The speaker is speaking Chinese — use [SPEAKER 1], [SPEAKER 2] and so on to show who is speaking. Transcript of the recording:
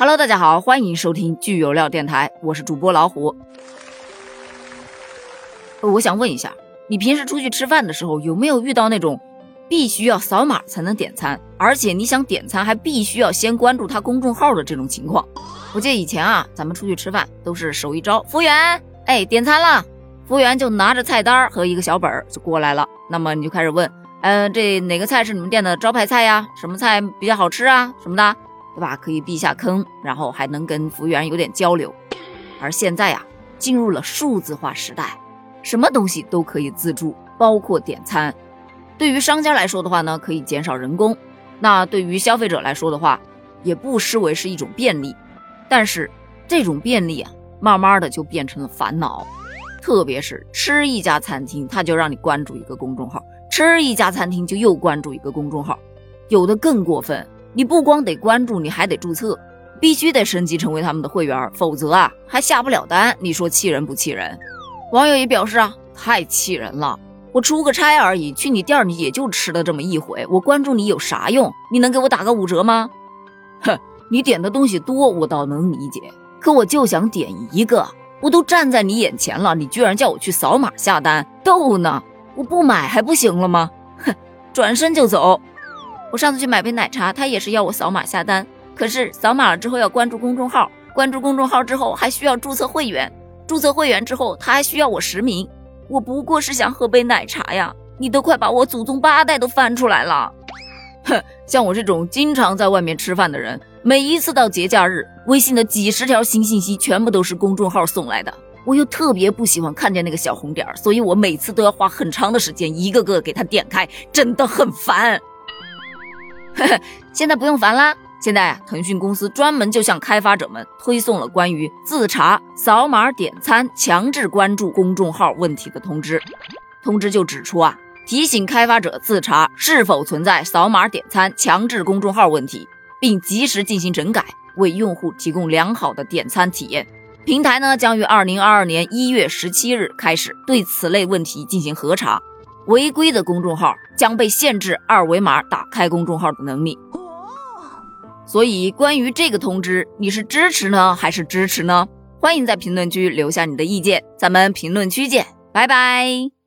[SPEAKER 1] Hello，大家好，欢迎收听聚有料电台，我是主播老虎。我想问一下，你平时出去吃饭的时候，有没有遇到那种必须要扫码才能点餐，而且你想点餐还必须要先关注他公众号的这种情况？我记得以前啊，咱们出去吃饭都是手一招，服务员，哎，点餐了，服务员就拿着菜单和一个小本儿就过来了，那么你就开始问，嗯，这哪个菜是你们店的招牌菜呀？什么菜比较好吃啊？什么的？对吧？可以避下坑，然后还能跟服务员有点交流。而现在呀，进入了数字化时代，什么东西都可以自助，包括点餐。对于商家来说的话呢，可以减少人工；那对于消费者来说的话，也不失为是一种便利。但是这种便利啊，慢慢的就变成了烦恼。特别是吃一家餐厅，他就让你关注一个公众号；吃一家餐厅就又关注一个公众号，有的更过分。你不光得关注，你还得注册，必须得升级成为他们的会员，否则啊还下不了单。你说气人不气人？网友也表示啊，太气人了！我出个差而已，去你店里也就吃了这么一回，我关注你有啥用？你能给我打个五折吗？哼，你点的东西多，我倒能理解，可我就想点一个，我都站在你眼前了，你居然叫我去扫码下单，逗呢？我不买还不行了吗？哼，转身就走。我上次去买杯奶茶，他也是要我扫码下单，可是扫码了之后要关注公众号，关注公众号之后还需要注册会员，注册会员之后他还需要我实名。我不过是想喝杯奶茶呀，你都快把我祖宗八代都翻出来了。哼，像我这种经常在外面吃饭的人，每一次到节假日，微信的几十条新信息全部都是公众号送来的，我又特别不喜欢看见那个小红点儿，所以我每次都要花很长的时间一个个给他点开，真的很烦。现在不用烦啦！现在啊，腾讯公司专门就向开发者们推送了关于自查、扫码点餐、强制关注公众号问题的通知。通知就指出啊，提醒开发者自查是否存在扫码点餐、强制公众号问题，并及时进行整改，为用户提供良好的点餐体验。平台呢，将于二零二二年一月十七日开始对此类问题进行核查。违规的公众号将被限制二维码打开公众号的能力。所以，关于这个通知，你是支持呢，还是支持呢？欢迎在评论区留下你的意见，咱们评论区见，拜拜。